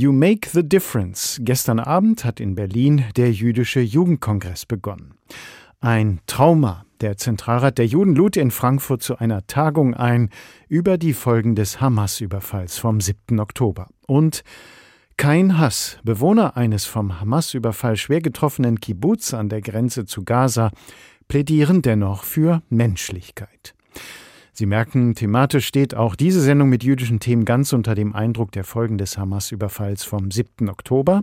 You Make the Difference. Gestern Abend hat in Berlin der jüdische Jugendkongress begonnen. Ein Trauma. Der Zentralrat der Juden lud in Frankfurt zu einer Tagung ein über die Folgen des Hamas-Überfalls vom 7. Oktober. Und kein Hass. Bewohner eines vom Hamas-Überfall schwer getroffenen Kibbutz an der Grenze zu Gaza plädieren dennoch für Menschlichkeit. Sie merken, thematisch steht auch diese Sendung mit jüdischen Themen ganz unter dem Eindruck der Folgen des Hamas-Überfalls vom 7. Oktober.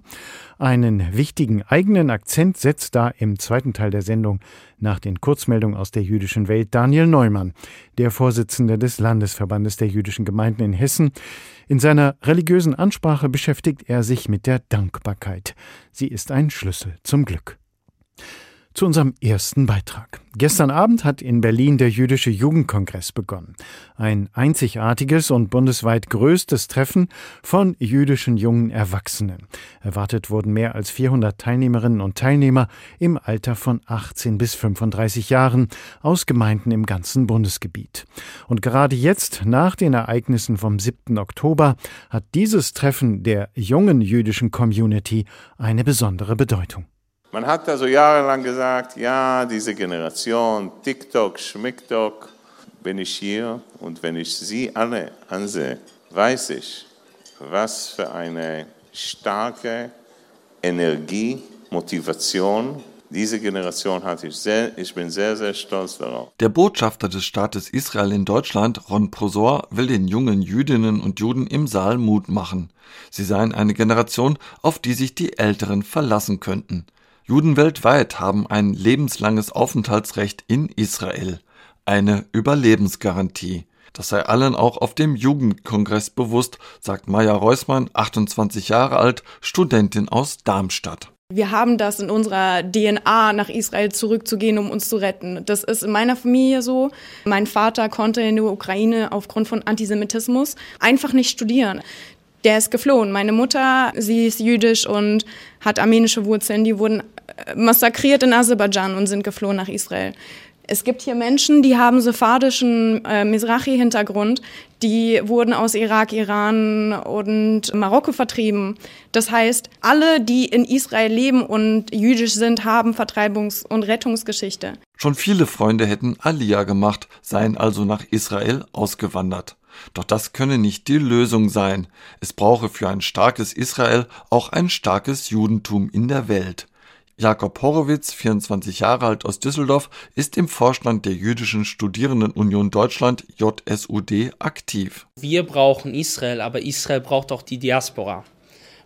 Einen wichtigen eigenen Akzent setzt da im zweiten Teil der Sendung nach den Kurzmeldungen aus der jüdischen Welt Daniel Neumann, der Vorsitzende des Landesverbandes der jüdischen Gemeinden in Hessen. In seiner religiösen Ansprache beschäftigt er sich mit der Dankbarkeit. Sie ist ein Schlüssel zum Glück zu unserem ersten Beitrag. Gestern Abend hat in Berlin der Jüdische Jugendkongress begonnen. Ein einzigartiges und bundesweit größtes Treffen von jüdischen jungen Erwachsenen. Erwartet wurden mehr als 400 Teilnehmerinnen und Teilnehmer im Alter von 18 bis 35 Jahren aus Gemeinden im ganzen Bundesgebiet. Und gerade jetzt, nach den Ereignissen vom 7. Oktober, hat dieses Treffen der jungen jüdischen Community eine besondere Bedeutung. Man hat also jahrelang gesagt, ja, diese Generation, TikTok, Schmicktok, bin ich hier und wenn ich sie alle ansehe, weiß ich, was für eine starke Energie, Motivation diese Generation hat. Ich, sehr, ich bin sehr, sehr stolz darauf. Der Botschafter des Staates Israel in Deutschland, Ron Prosor, will den jungen Jüdinnen und Juden im Saal Mut machen. Sie seien eine Generation, auf die sich die Älteren verlassen könnten. Juden weltweit haben ein lebenslanges Aufenthaltsrecht in Israel, eine Überlebensgarantie. Das sei allen auch auf dem Jugendkongress bewusst, sagt Maja Reusmann, 28 Jahre alt, Studentin aus Darmstadt. Wir haben das in unserer DNA, nach Israel zurückzugehen, um uns zu retten. Das ist in meiner Familie so. Mein Vater konnte in der Ukraine aufgrund von Antisemitismus einfach nicht studieren der ist geflohen. Meine Mutter, sie ist jüdisch und hat armenische Wurzeln, die wurden massakriert in Aserbaidschan und sind geflohen nach Israel. Es gibt hier Menschen, die haben sephardischen äh, Mizrahi-Hintergrund, die wurden aus Irak, Iran und Marokko vertrieben. Das heißt, alle, die in Israel leben und jüdisch sind, haben Vertreibungs- und Rettungsgeschichte. Schon viele Freunde hätten Aliyah gemacht, seien also nach Israel ausgewandert. Doch das könne nicht die Lösung sein. Es brauche für ein starkes Israel auch ein starkes Judentum in der Welt. Jakob Horowitz, 24 Jahre alt aus Düsseldorf, ist im Vorstand der Jüdischen Studierendenunion Deutschland JSUD aktiv. Wir brauchen Israel, aber Israel braucht auch die Diaspora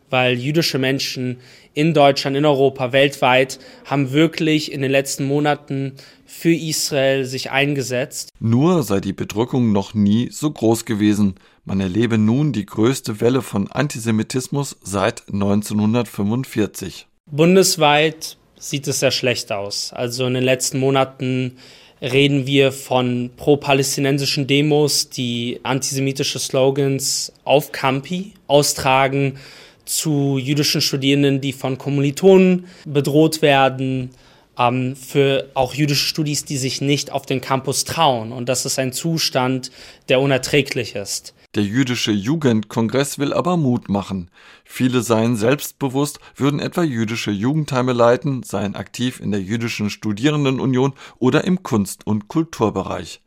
weil jüdische Menschen in Deutschland, in Europa, weltweit haben wirklich in den letzten Monaten für Israel sich eingesetzt. Nur sei die Bedrückung noch nie so groß gewesen. Man erlebe nun die größte Welle von Antisemitismus seit 1945. Bundesweit sieht es sehr schlecht aus. Also in den letzten Monaten reden wir von pro-palästinensischen Demos, die antisemitische Slogans auf Campi austragen zu jüdischen Studierenden, die von Kommilitonen bedroht werden, ähm, für auch jüdische Studis, die sich nicht auf den Campus trauen. Und das ist ein Zustand, der unerträglich ist. Der jüdische Jugendkongress will aber Mut machen. Viele seien selbstbewusst, würden etwa jüdische Jugendheime leiten, seien aktiv in der jüdischen Studierendenunion oder im Kunst- und Kulturbereich.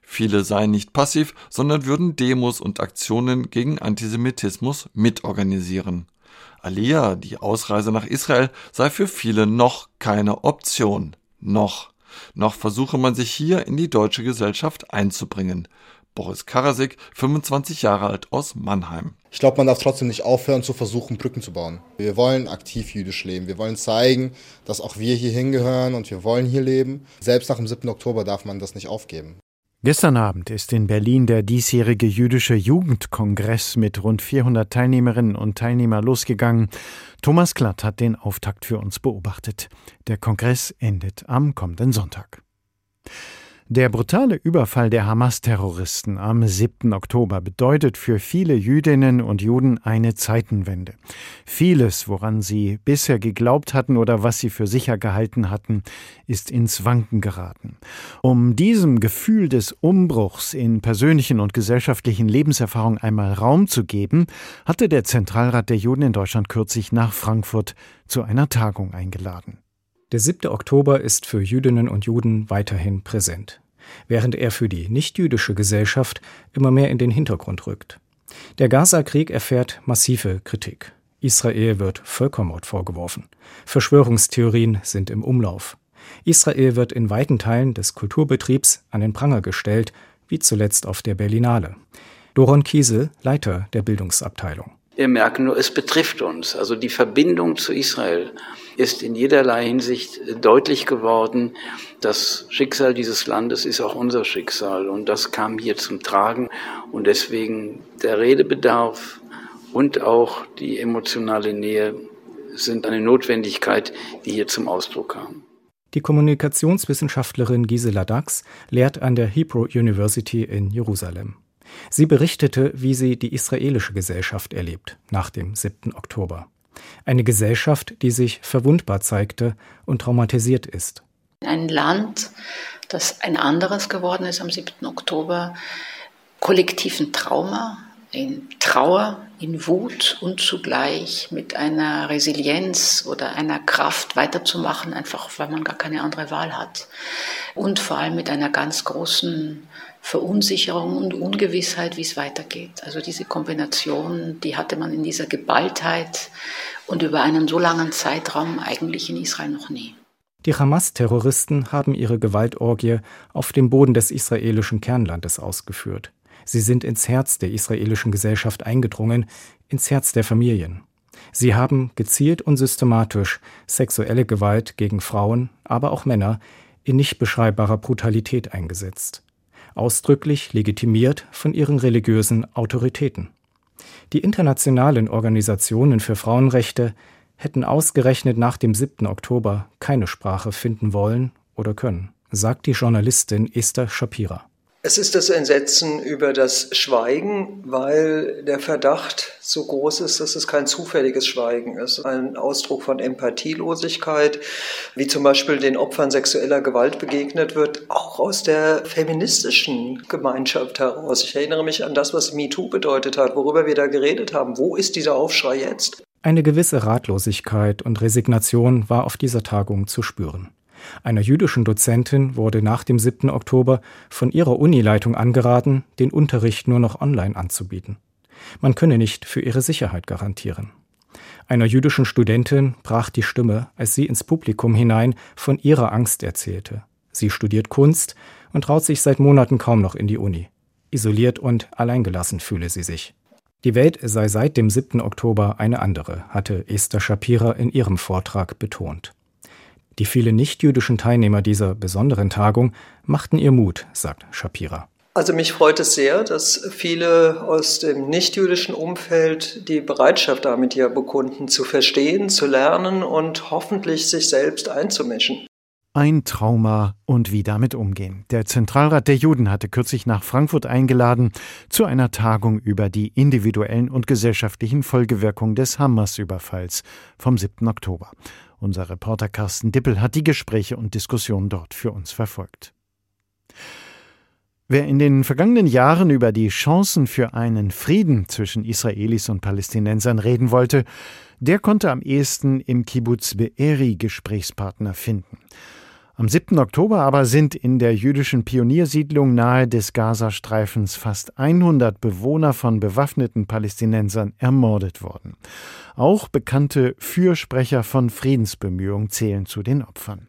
Viele seien nicht passiv, sondern würden Demos und Aktionen gegen Antisemitismus mitorganisieren. Aliyah, die Ausreise nach Israel, sei für viele noch keine Option. Noch. Noch versuche man sich hier in die deutsche Gesellschaft einzubringen. Boris Karasik, 25 Jahre alt aus Mannheim. Ich glaube, man darf trotzdem nicht aufhören zu versuchen, Brücken zu bauen. Wir wollen aktiv jüdisch leben. Wir wollen zeigen, dass auch wir hier hingehören und wir wollen hier leben. Selbst nach dem 7. Oktober darf man das nicht aufgeben. Gestern Abend ist in Berlin der diesjährige jüdische Jugendkongress mit rund 400 Teilnehmerinnen und Teilnehmern losgegangen. Thomas Glatt hat den Auftakt für uns beobachtet. Der Kongress endet am kommenden Sonntag. Der brutale Überfall der Hamas-Terroristen am 7. Oktober bedeutet für viele Jüdinnen und Juden eine Zeitenwende. Vieles, woran sie bisher geglaubt hatten oder was sie für sicher gehalten hatten, ist ins Wanken geraten. Um diesem Gefühl des Umbruchs in persönlichen und gesellschaftlichen Lebenserfahrungen einmal Raum zu geben, hatte der Zentralrat der Juden in Deutschland kürzlich nach Frankfurt zu einer Tagung eingeladen. Der 7. Oktober ist für Jüdinnen und Juden weiterhin präsent, während er für die nichtjüdische Gesellschaft immer mehr in den Hintergrund rückt. Der Gaza-Krieg erfährt massive Kritik. Israel wird Völkermord vorgeworfen. Verschwörungstheorien sind im Umlauf. Israel wird in weiten Teilen des Kulturbetriebs an den Pranger gestellt, wie zuletzt auf der Berlinale. Doron Kiesel, Leiter der Bildungsabteilung. Wir merken nur, es betrifft uns. Also die Verbindung zu Israel ist in jederlei Hinsicht deutlich geworden. Das Schicksal dieses Landes ist auch unser Schicksal und das kam hier zum Tragen und deswegen der Redebedarf und auch die emotionale Nähe sind eine Notwendigkeit, die hier zum Ausdruck kam. Die Kommunikationswissenschaftlerin Gisela Dax lehrt an der Hebrew University in Jerusalem. Sie berichtete, wie sie die israelische Gesellschaft erlebt nach dem 7. Oktober. Eine Gesellschaft, die sich verwundbar zeigte und traumatisiert ist. Ein Land, das ein anderes geworden ist am 7. Oktober, kollektiven Trauma, in Trauer, in Wut und zugleich mit einer Resilienz oder einer Kraft weiterzumachen, einfach weil man gar keine andere Wahl hat. Und vor allem mit einer ganz großen Verunsicherung und Ungewissheit, wie es weitergeht. Also diese Kombination, die hatte man in dieser Geballtheit und über einen so langen Zeitraum eigentlich in Israel noch nie. Die Hamas-Terroristen haben ihre Gewaltorgie auf dem Boden des israelischen Kernlandes ausgeführt. Sie sind ins Herz der israelischen Gesellschaft eingedrungen, ins Herz der Familien. Sie haben gezielt und systematisch sexuelle Gewalt gegen Frauen, aber auch Männer in nicht beschreibbarer Brutalität eingesetzt ausdrücklich legitimiert von ihren religiösen Autoritäten. Die internationalen Organisationen für Frauenrechte hätten ausgerechnet nach dem 7. Oktober keine Sprache finden wollen oder können, sagt die Journalistin Esther Shapira. Es ist das Entsetzen über das Schweigen, weil der Verdacht so groß ist, dass es kein zufälliges Schweigen ist. Ein Ausdruck von Empathielosigkeit, wie zum Beispiel den Opfern sexueller Gewalt begegnet wird, auch aus der feministischen Gemeinschaft heraus. Ich erinnere mich an das, was MeToo bedeutet hat, worüber wir da geredet haben. Wo ist dieser Aufschrei jetzt? Eine gewisse Ratlosigkeit und Resignation war auf dieser Tagung zu spüren. Einer jüdischen Dozentin wurde nach dem 7. Oktober von ihrer Unileitung angeraten, den Unterricht nur noch online anzubieten. Man könne nicht für ihre Sicherheit garantieren. Einer jüdischen Studentin brach die Stimme, als sie ins Publikum hinein von ihrer Angst erzählte. Sie studiert Kunst und traut sich seit Monaten kaum noch in die Uni. Isoliert und alleingelassen fühle sie sich. Die Welt sei seit dem 7. Oktober eine andere, hatte Esther Shapira in ihrem Vortrag betont. Die vielen nichtjüdischen Teilnehmer dieser besonderen Tagung machten ihr Mut, sagt Shapira. Also mich freut es sehr, dass viele aus dem nichtjüdischen Umfeld die Bereitschaft damit hier bekunden, zu verstehen, zu lernen und hoffentlich sich selbst einzumischen. Ein Trauma und wie damit umgehen. Der Zentralrat der Juden hatte kürzlich nach Frankfurt eingeladen zu einer Tagung über die individuellen und gesellschaftlichen Folgewirkungen des Hamas-Überfalls vom 7. Oktober. Unser Reporter Carsten Dippel hat die Gespräche und Diskussionen dort für uns verfolgt. Wer in den vergangenen Jahren über die Chancen für einen Frieden zwischen Israelis und Palästinensern reden wollte, der konnte am ehesten im Kibbutz Be'eri Gesprächspartner finden. Am 7. Oktober aber sind in der jüdischen Pioniersiedlung nahe des Gazastreifens fast 100 Bewohner von bewaffneten Palästinensern ermordet worden. Auch bekannte Fürsprecher von Friedensbemühungen zählen zu den Opfern.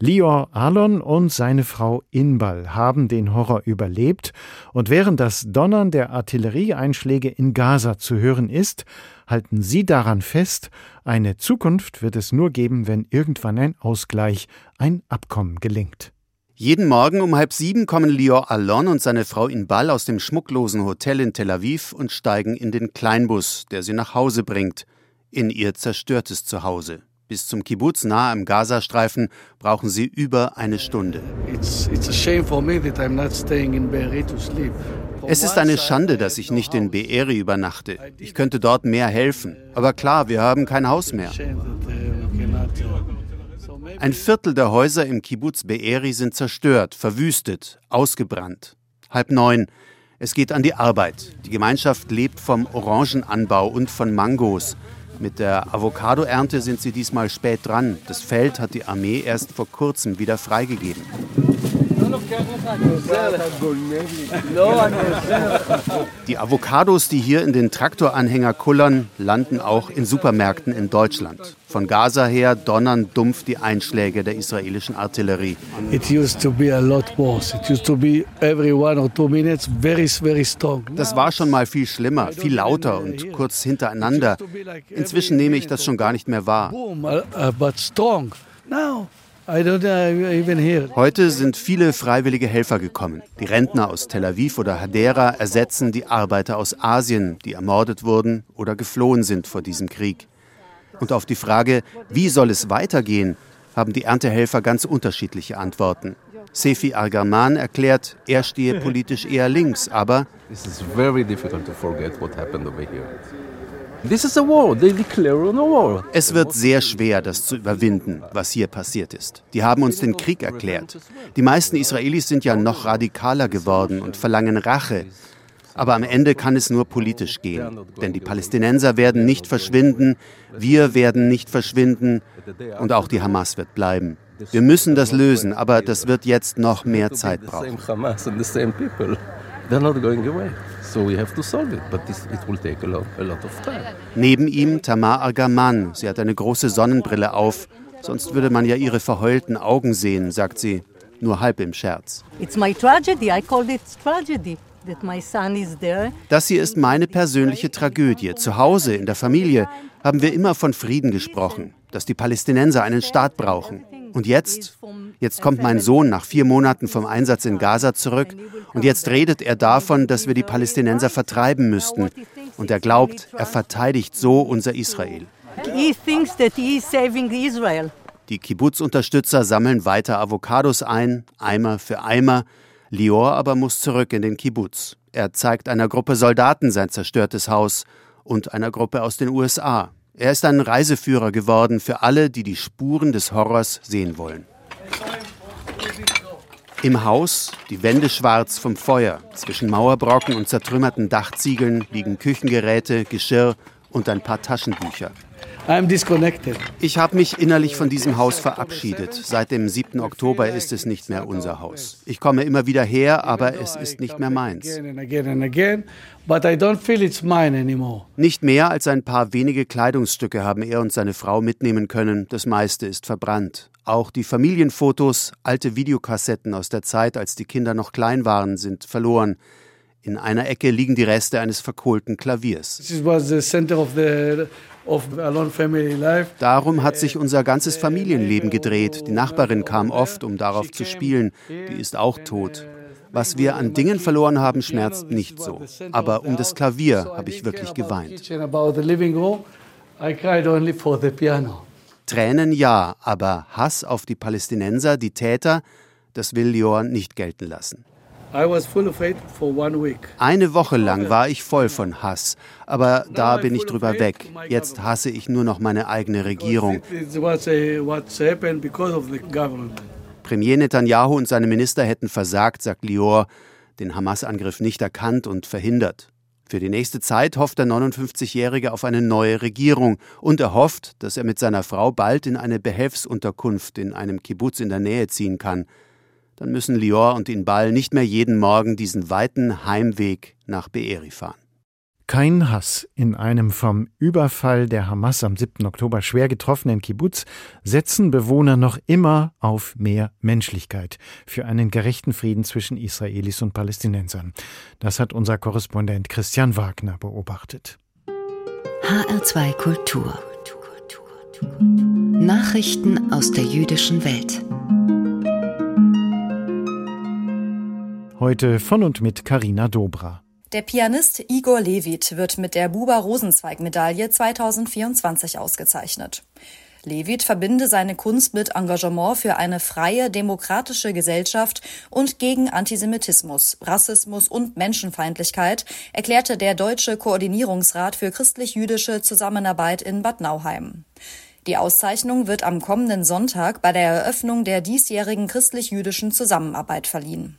Lior Alon und seine Frau Inbal haben den Horror überlebt und während das Donnern der Artillerieeinschläge in Gaza zu hören ist, halten sie daran fest, eine Zukunft wird es nur geben, wenn irgendwann ein Ausgleich, ein Abkommen gelingt. Jeden Morgen um halb sieben kommen Lior Allon und seine Frau Inbal aus dem schmucklosen Hotel in Tel Aviv und steigen in den Kleinbus, der sie nach Hause bringt, in ihr zerstörtes Zuhause. Bis zum Kibbutz nahe am Gazastreifen brauchen sie über eine Stunde. Es ist eine Schande, dass ich nicht in Be'eri übernachte. Ich könnte dort mehr helfen. Aber klar, wir haben kein Haus mehr. Ein Viertel der Häuser im Kibbutz Be'eri sind zerstört, verwüstet, ausgebrannt. Halb neun. Es geht an die Arbeit. Die Gemeinschaft lebt vom Orangenanbau und von Mangos. Mit der Avocadoernte sind sie diesmal spät dran. Das Feld hat die Armee erst vor kurzem wieder freigegeben. Die Avocados, die hier in den Traktoranhänger kullern, landen auch in Supermärkten in Deutschland. Von Gaza her donnern dumpf die Einschläge der israelischen Artillerie. Das war schon mal viel schlimmer, viel lauter und kurz hintereinander. Inzwischen nehme ich das schon gar nicht mehr wahr. Heute sind viele freiwillige Helfer gekommen. Die Rentner aus Tel Aviv oder Hadera ersetzen die Arbeiter aus Asien, die ermordet wurden oder geflohen sind vor diesem Krieg. Und auf die Frage, wie soll es weitergehen, haben die Erntehelfer ganz unterschiedliche Antworten. Sefi Argaman erklärt, er stehe politisch eher links, aber Es wird sehr schwer, das zu überwinden, was hier passiert ist. Die haben uns den Krieg erklärt. Die meisten Israelis sind ja noch radikaler geworden und verlangen Rache. Aber am Ende kann es nur politisch gehen. Denn die Palästinenser werden nicht verschwinden, wir werden nicht verschwinden und auch die Hamas wird bleiben. Wir müssen das lösen, aber das wird jetzt noch mehr Zeit brauchen. So we have to solve it, but this, it will take a lot, a lot of time. Neben ihm Tamar Argaman. Sie hat eine große Sonnenbrille auf. Sonst würde man ja ihre verheulten Augen sehen, sagt sie, nur halb im Scherz. It's my tragedy. I called it tragedy that my son is there. Das hier ist meine persönliche Tragödie. Zu Hause, in der Familie, haben wir immer von Frieden gesprochen, dass die Palästinenser einen Staat brauchen. Und jetzt? Jetzt kommt mein Sohn nach vier Monaten vom Einsatz in Gaza zurück und jetzt redet er davon, dass wir die Palästinenser vertreiben müssten. Und er glaubt, er verteidigt so unser Israel. Die Kibbutz-Unterstützer sammeln weiter Avocados ein, Eimer für Eimer. Lior aber muss zurück in den Kibbutz. Er zeigt einer Gruppe Soldaten sein zerstörtes Haus und einer Gruppe aus den USA. Er ist ein Reiseführer geworden für alle, die die Spuren des Horrors sehen wollen. Im Haus, die Wände schwarz vom Feuer. Zwischen Mauerbrocken und zertrümmerten Dachziegeln liegen Küchengeräte, Geschirr und ein paar Taschenbücher. Ich habe mich innerlich von diesem Haus verabschiedet. Seit dem 7. Oktober ist es nicht mehr unser Haus. Ich komme immer wieder her, aber es ist nicht mehr meins. Nicht mehr als ein paar wenige Kleidungsstücke haben er und seine Frau mitnehmen können. Das meiste ist verbrannt. Auch die Familienfotos, alte Videokassetten aus der Zeit, als die Kinder noch klein waren, sind verloren. In einer Ecke liegen die Reste eines verkohlten Klaviers. Darum hat sich unser ganzes Familienleben gedreht. Die Nachbarin kam oft, um darauf zu spielen. Die ist auch tot. Was wir an Dingen verloren haben, schmerzt nicht so. Aber um das Klavier habe ich wirklich geweint. Tränen ja, aber Hass auf die Palästinenser, die Täter, das will Lior nicht gelten lassen. Eine Woche lang war ich voll von Hass, aber da bin ich drüber weg. Jetzt hasse ich nur noch meine eigene Regierung. Premier Netanyahu und seine Minister hätten versagt, sagt Lior, den Hamas-Angriff nicht erkannt und verhindert. Für die nächste Zeit hofft der 59-Jährige auf eine neue Regierung und er hofft, dass er mit seiner Frau bald in eine Behelfsunterkunft in einem Kibbutz in der Nähe ziehen kann dann müssen Lior und Inbal nicht mehr jeden Morgen diesen weiten Heimweg nach Be'eri fahren. Kein Hass. In einem vom Überfall der Hamas am 7. Oktober schwer getroffenen Kibbutz setzen Bewohner noch immer auf mehr Menschlichkeit für einen gerechten Frieden zwischen Israelis und Palästinensern. Das hat unser Korrespondent Christian Wagner beobachtet. HR2 Kultur. Nachrichten aus der jüdischen Welt. Heute von und mit Karina Dobra. Der Pianist Igor Levit wird mit der Buber Rosenzweig Medaille 2024 ausgezeichnet. Levit verbinde seine Kunst mit Engagement für eine freie, demokratische Gesellschaft und gegen Antisemitismus, Rassismus und Menschenfeindlichkeit, erklärte der Deutsche Koordinierungsrat für christlich-jüdische Zusammenarbeit in Bad Nauheim. Die Auszeichnung wird am kommenden Sonntag bei der Eröffnung der diesjährigen christlich-jüdischen Zusammenarbeit verliehen.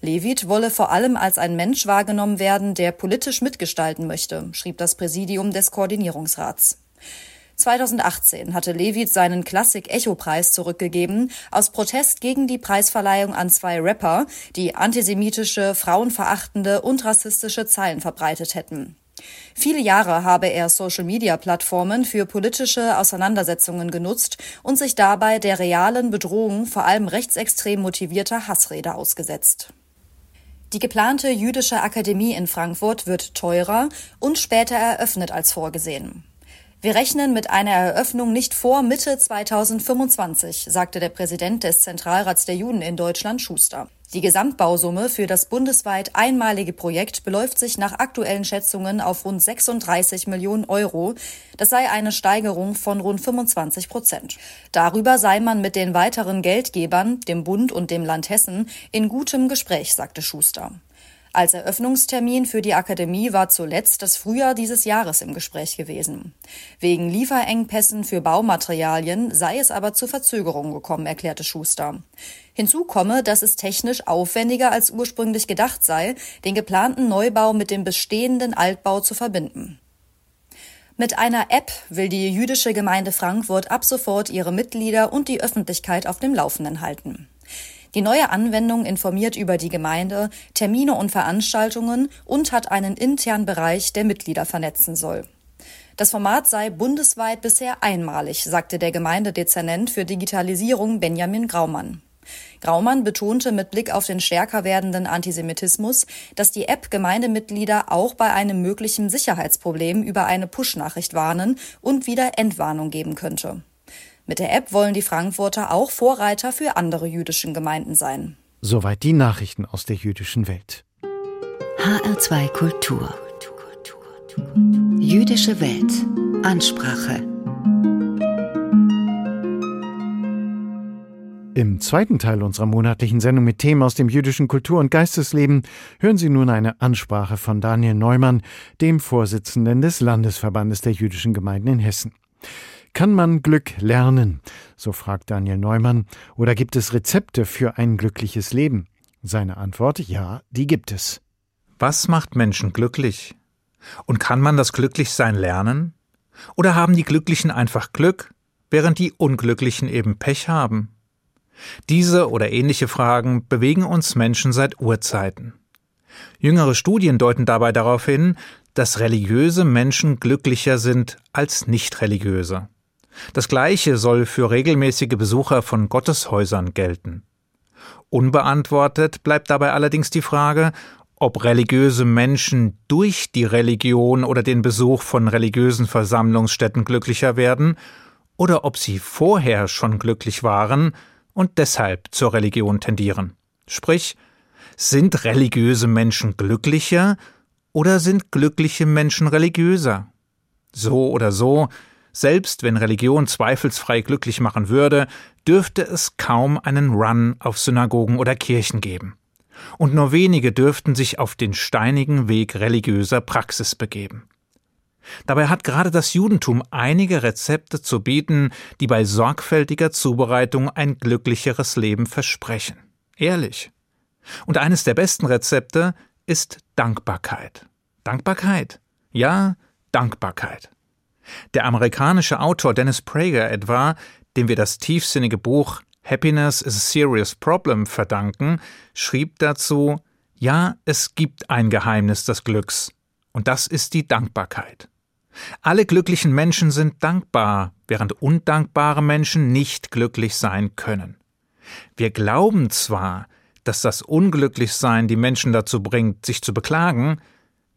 Levit wolle vor allem als ein Mensch wahrgenommen werden, der politisch mitgestalten möchte, schrieb das Präsidium des Koordinierungsrats. 2018 hatte Levit seinen Klassik-Echo-Preis zurückgegeben, aus Protest gegen die Preisverleihung an zwei Rapper, die antisemitische, frauenverachtende und rassistische Zeilen verbreitet hätten. Viele Jahre habe er Social-Media-Plattformen für politische Auseinandersetzungen genutzt und sich dabei der realen Bedrohung vor allem rechtsextrem motivierter Hassrede ausgesetzt. Die geplante jüdische Akademie in Frankfurt wird teurer und später eröffnet als vorgesehen. Wir rechnen mit einer Eröffnung nicht vor Mitte 2025, sagte der Präsident des Zentralrats der Juden in Deutschland Schuster. Die Gesamtbausumme für das bundesweit einmalige Projekt beläuft sich nach aktuellen Schätzungen auf rund 36 Millionen Euro. Das sei eine Steigerung von rund 25 Prozent. Darüber sei man mit den weiteren Geldgebern, dem Bund und dem Land Hessen, in gutem Gespräch, sagte Schuster. Als Eröffnungstermin für die Akademie war zuletzt das Frühjahr dieses Jahres im Gespräch gewesen. Wegen Lieferengpässen für Baumaterialien sei es aber zu Verzögerungen gekommen, erklärte Schuster. Hinzu komme, dass es technisch aufwendiger als ursprünglich gedacht sei, den geplanten Neubau mit dem bestehenden Altbau zu verbinden. Mit einer App will die jüdische Gemeinde Frankfurt ab sofort ihre Mitglieder und die Öffentlichkeit auf dem Laufenden halten. Die neue Anwendung informiert über die Gemeinde, Termine und Veranstaltungen und hat einen internen Bereich, der Mitglieder vernetzen soll. Das Format sei bundesweit bisher einmalig, sagte der Gemeindedezernent für Digitalisierung Benjamin Graumann. Graumann betonte mit Blick auf den stärker werdenden Antisemitismus, dass die App Gemeindemitglieder auch bei einem möglichen Sicherheitsproblem über eine Push-Nachricht warnen und wieder Entwarnung geben könnte. Mit der App wollen die Frankfurter auch Vorreiter für andere jüdischen Gemeinden sein. Soweit die Nachrichten aus der jüdischen Welt. HR2 Kultur. Jüdische Welt. Ansprache. Im zweiten Teil unserer monatlichen Sendung mit Themen aus dem jüdischen Kultur- und Geistesleben hören Sie nun eine Ansprache von Daniel Neumann, dem Vorsitzenden des Landesverbandes der jüdischen Gemeinden in Hessen. Kann man Glück lernen? So fragt Daniel Neumann. Oder gibt es Rezepte für ein glückliches Leben? Seine Antwort, ja, die gibt es. Was macht Menschen glücklich? Und kann man das Glücklichsein lernen? Oder haben die Glücklichen einfach Glück, während die Unglücklichen eben Pech haben? Diese oder ähnliche Fragen bewegen uns Menschen seit Urzeiten. Jüngere Studien deuten dabei darauf hin, dass religiöse Menschen glücklicher sind als nicht religiöse. Das Gleiche soll für regelmäßige Besucher von Gotteshäusern gelten. Unbeantwortet bleibt dabei allerdings die Frage, ob religiöse Menschen durch die Religion oder den Besuch von religiösen Versammlungsstätten glücklicher werden oder ob sie vorher schon glücklich waren und deshalb zur Religion tendieren. Sprich, sind religiöse Menschen glücklicher oder sind glückliche Menschen religiöser? So oder so, selbst wenn Religion zweifelsfrei glücklich machen würde, dürfte es kaum einen Run auf Synagogen oder Kirchen geben. Und nur wenige dürften sich auf den steinigen Weg religiöser Praxis begeben. Dabei hat gerade das Judentum einige Rezepte zu bieten, die bei sorgfältiger Zubereitung ein glücklicheres Leben versprechen. Ehrlich. Und eines der besten Rezepte ist Dankbarkeit. Dankbarkeit. Ja, Dankbarkeit. Der amerikanische Autor Dennis Prager etwa, dem wir das tiefsinnige Buch Happiness is a Serious Problem verdanken, schrieb dazu Ja, es gibt ein Geheimnis des Glücks, und das ist die Dankbarkeit. Alle glücklichen Menschen sind dankbar, während undankbare Menschen nicht glücklich sein können. Wir glauben zwar, dass das Unglücklichsein die Menschen dazu bringt, sich zu beklagen,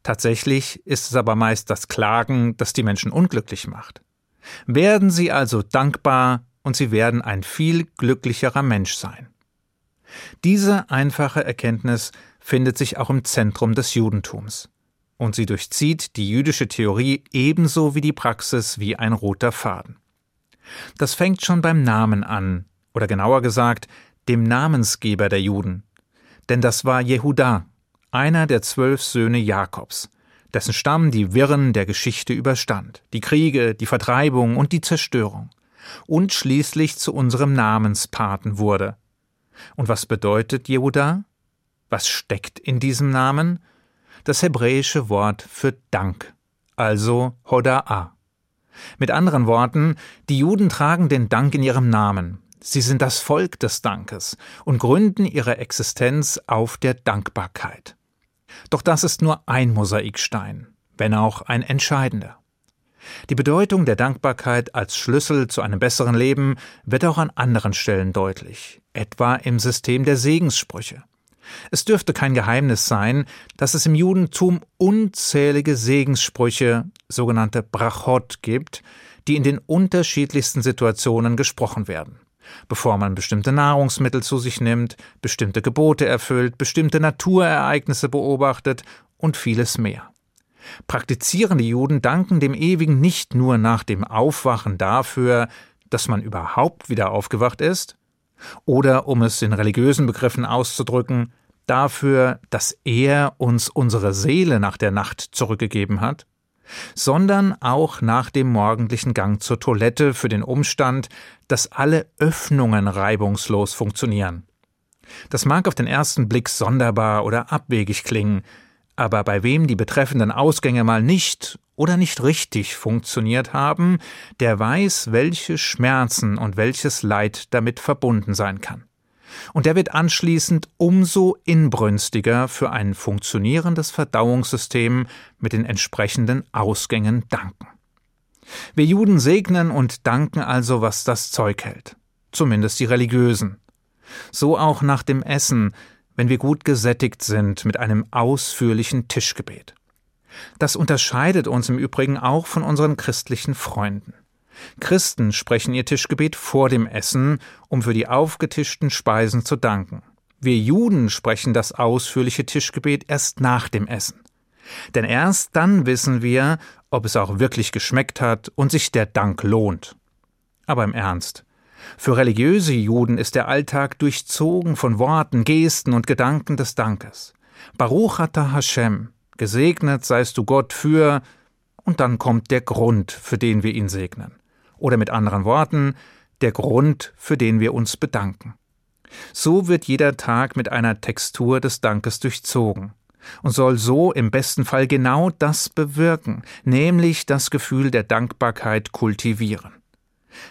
Tatsächlich ist es aber meist das Klagen, das die Menschen unglücklich macht. Werden Sie also dankbar und Sie werden ein viel glücklicherer Mensch sein. Diese einfache Erkenntnis findet sich auch im Zentrum des Judentums. Und sie durchzieht die jüdische Theorie ebenso wie die Praxis wie ein roter Faden. Das fängt schon beim Namen an, oder genauer gesagt, dem Namensgeber der Juden. Denn das war Jehuda, einer der zwölf Söhne Jakobs, dessen Stamm die Wirren der Geschichte überstand, die Kriege, die Vertreibung und die Zerstörung, und schließlich zu unserem Namenspaten wurde. Und was bedeutet Jehuda? Was steckt in diesem Namen? Das hebräische Wort für Dank, also Hoda'a. Mit anderen Worten, die Juden tragen den Dank in ihrem Namen. Sie sind das Volk des Dankes und gründen ihre Existenz auf der Dankbarkeit. Doch das ist nur ein Mosaikstein, wenn auch ein entscheidender. Die Bedeutung der Dankbarkeit als Schlüssel zu einem besseren Leben wird auch an anderen Stellen deutlich, etwa im System der Segenssprüche. Es dürfte kein Geheimnis sein, dass es im Judentum unzählige Segenssprüche, sogenannte Brachot, gibt, die in den unterschiedlichsten Situationen gesprochen werden bevor man bestimmte Nahrungsmittel zu sich nimmt, bestimmte Gebote erfüllt, bestimmte Naturereignisse beobachtet und vieles mehr. Praktizierende Juden danken dem Ewigen nicht nur nach dem Aufwachen dafür, dass man überhaupt wieder aufgewacht ist, oder um es in religiösen Begriffen auszudrücken, dafür, dass er uns unsere Seele nach der Nacht zurückgegeben hat, sondern auch nach dem morgendlichen Gang zur Toilette für den Umstand, dass alle Öffnungen reibungslos funktionieren. Das mag auf den ersten Blick sonderbar oder abwegig klingen, aber bei wem die betreffenden Ausgänge mal nicht oder nicht richtig funktioniert haben, der weiß, welche Schmerzen und welches Leid damit verbunden sein kann und der wird anschließend umso inbrünstiger für ein funktionierendes Verdauungssystem mit den entsprechenden Ausgängen danken. Wir Juden segnen und danken also, was das Zeug hält, zumindest die religiösen. So auch nach dem Essen, wenn wir gut gesättigt sind mit einem ausführlichen Tischgebet. Das unterscheidet uns im Übrigen auch von unseren christlichen Freunden. Christen sprechen ihr Tischgebet vor dem Essen, um für die aufgetischten Speisen zu danken. Wir Juden sprechen das ausführliche Tischgebet erst nach dem Essen. Denn erst dann wissen wir, ob es auch wirklich geschmeckt hat und sich der Dank lohnt. Aber im Ernst. Für religiöse Juden ist der Alltag durchzogen von Worten, Gesten und Gedanken des Dankes. Baruch atah Hashem, gesegnet seist du Gott für, und dann kommt der Grund, für den wir ihn segnen. Oder mit anderen Worten, der Grund, für den wir uns bedanken. So wird jeder Tag mit einer Textur des Dankes durchzogen und soll so im besten Fall genau das bewirken, nämlich das Gefühl der Dankbarkeit kultivieren.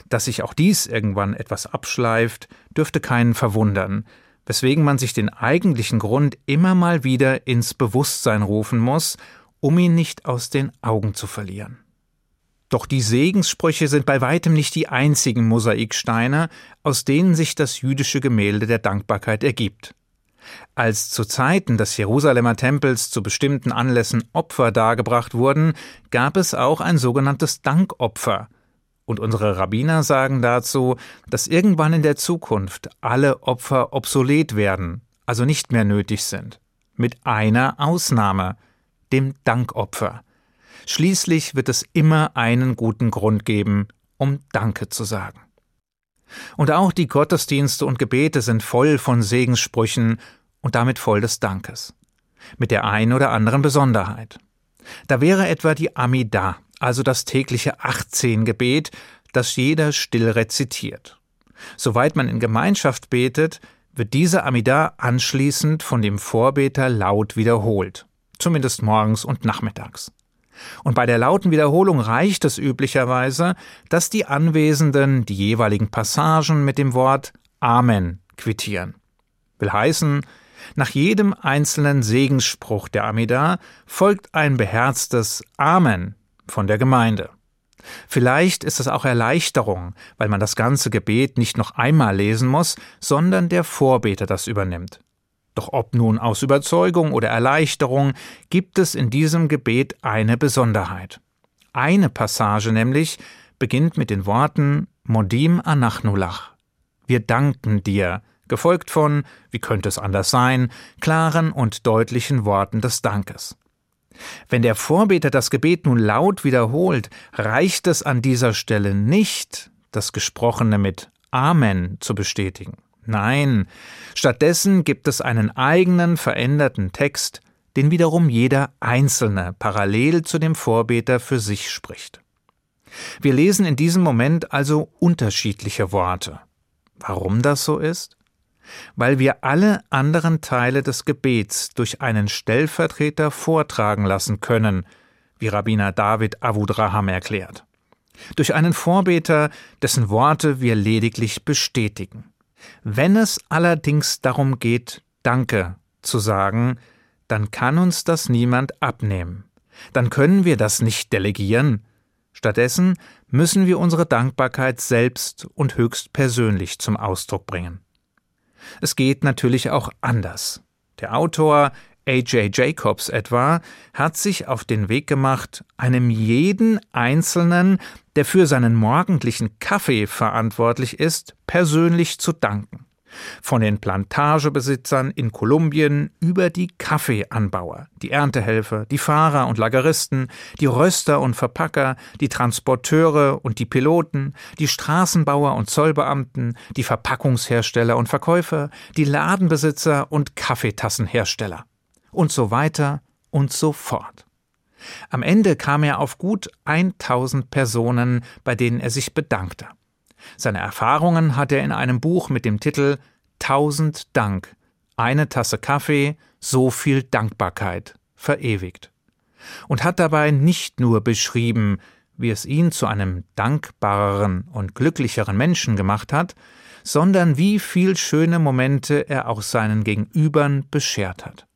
Dass sich auch dies irgendwann etwas abschleift, dürfte keinen verwundern, weswegen man sich den eigentlichen Grund immer mal wieder ins Bewusstsein rufen muss, um ihn nicht aus den Augen zu verlieren. Doch die Segenssprüche sind bei weitem nicht die einzigen Mosaiksteine, aus denen sich das jüdische Gemälde der Dankbarkeit ergibt. Als zu Zeiten des Jerusalemer Tempels zu bestimmten Anlässen Opfer dargebracht wurden, gab es auch ein sogenanntes Dankopfer. Und unsere Rabbiner sagen dazu, dass irgendwann in der Zukunft alle Opfer obsolet werden, also nicht mehr nötig sind. Mit einer Ausnahme, dem Dankopfer. Schließlich wird es immer einen guten Grund geben, um Danke zu sagen. Und auch die Gottesdienste und Gebete sind voll von Segenssprüchen und damit voll des Dankes. Mit der einen oder anderen Besonderheit. Da wäre etwa die Amida, also das tägliche 18 Gebet, das jeder still rezitiert. Soweit man in Gemeinschaft betet, wird diese Amida anschließend von dem Vorbeter laut wiederholt, zumindest morgens und nachmittags. Und bei der lauten Wiederholung reicht es üblicherweise, dass die Anwesenden die jeweiligen Passagen mit dem Wort Amen quittieren. Will heißen, nach jedem einzelnen Segensspruch der Amida folgt ein beherztes Amen von der Gemeinde. Vielleicht ist es auch Erleichterung, weil man das ganze Gebet nicht noch einmal lesen muss, sondern der Vorbeter das übernimmt. Doch ob nun aus Überzeugung oder Erleichterung, gibt es in diesem Gebet eine Besonderheit. Eine Passage nämlich beginnt mit den Worten Modim anachnulach. Wir danken dir, gefolgt von, wie könnte es anders sein, klaren und deutlichen Worten des Dankes. Wenn der Vorbeter das Gebet nun laut wiederholt, reicht es an dieser Stelle nicht, das Gesprochene mit Amen zu bestätigen. Nein, stattdessen gibt es einen eigenen veränderten Text, den wiederum jeder Einzelne parallel zu dem Vorbeter für sich spricht. Wir lesen in diesem Moment also unterschiedliche Worte. Warum das so ist? Weil wir alle anderen Teile des Gebets durch einen Stellvertreter vortragen lassen können, wie Rabbiner David Avudraham erklärt. Durch einen Vorbeter, dessen Worte wir lediglich bestätigen. Wenn es allerdings darum geht, Danke zu sagen, dann kann uns das niemand abnehmen. Dann können wir das nicht delegieren. Stattdessen müssen wir unsere Dankbarkeit selbst und höchst persönlich zum Ausdruck bringen. Es geht natürlich auch anders. Der Autor A.J. Jacobs etwa hat sich auf den Weg gemacht, einem jeden Einzelnen, der für seinen morgendlichen Kaffee verantwortlich ist, persönlich zu danken von den Plantagebesitzern in Kolumbien über die Kaffeeanbauer, die Erntehelfer, die Fahrer und Lageristen, die Röster und Verpacker, die Transporteure und die Piloten, die Straßenbauer und Zollbeamten, die Verpackungshersteller und Verkäufer, die Ladenbesitzer und Kaffeetassenhersteller und so weiter und so fort. Am Ende kam er auf gut 1000 Personen, bei denen er sich bedankte. Seine Erfahrungen hat er in einem Buch mit dem Titel Tausend Dank, eine Tasse Kaffee, so viel Dankbarkeit verewigt. Und hat dabei nicht nur beschrieben, wie es ihn zu einem dankbareren und glücklicheren Menschen gemacht hat, sondern wie viel schöne Momente er auch seinen Gegenübern beschert hat.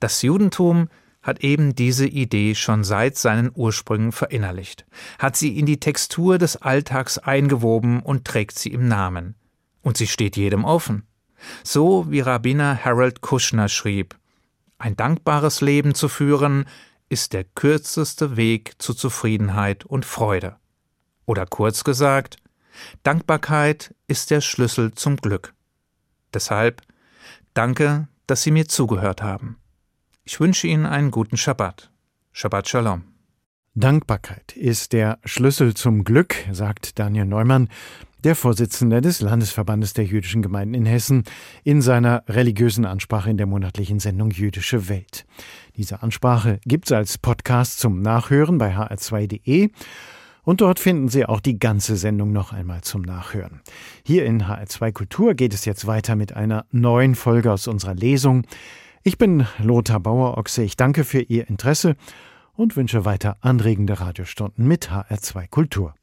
Das Judentum hat eben diese Idee schon seit seinen Ursprüngen verinnerlicht, hat sie in die Textur des Alltags eingewoben und trägt sie im Namen. Und sie steht jedem offen. So wie Rabbiner Harold Kushner schrieb, ein dankbares Leben zu führen, ist der kürzeste Weg zu Zufriedenheit und Freude. Oder kurz gesagt, Dankbarkeit ist der Schlüssel zum Glück. Deshalb danke, dass Sie mir zugehört haben. Ich wünsche Ihnen einen guten Schabbat. Shabbat Shalom. Dankbarkeit ist der Schlüssel zum Glück, sagt Daniel Neumann, der Vorsitzende des Landesverbandes der jüdischen Gemeinden in Hessen, in seiner religiösen Ansprache in der monatlichen Sendung Jüdische Welt. Diese Ansprache gibt es als Podcast zum Nachhören bei hr2.de und dort finden Sie auch die ganze Sendung noch einmal zum Nachhören. Hier in HR2 Kultur geht es jetzt weiter mit einer neuen Folge aus unserer Lesung ich bin Lothar Bauer-Ochse. Ich danke für Ihr Interesse und wünsche weiter anregende Radiostunden mit HR2 Kultur.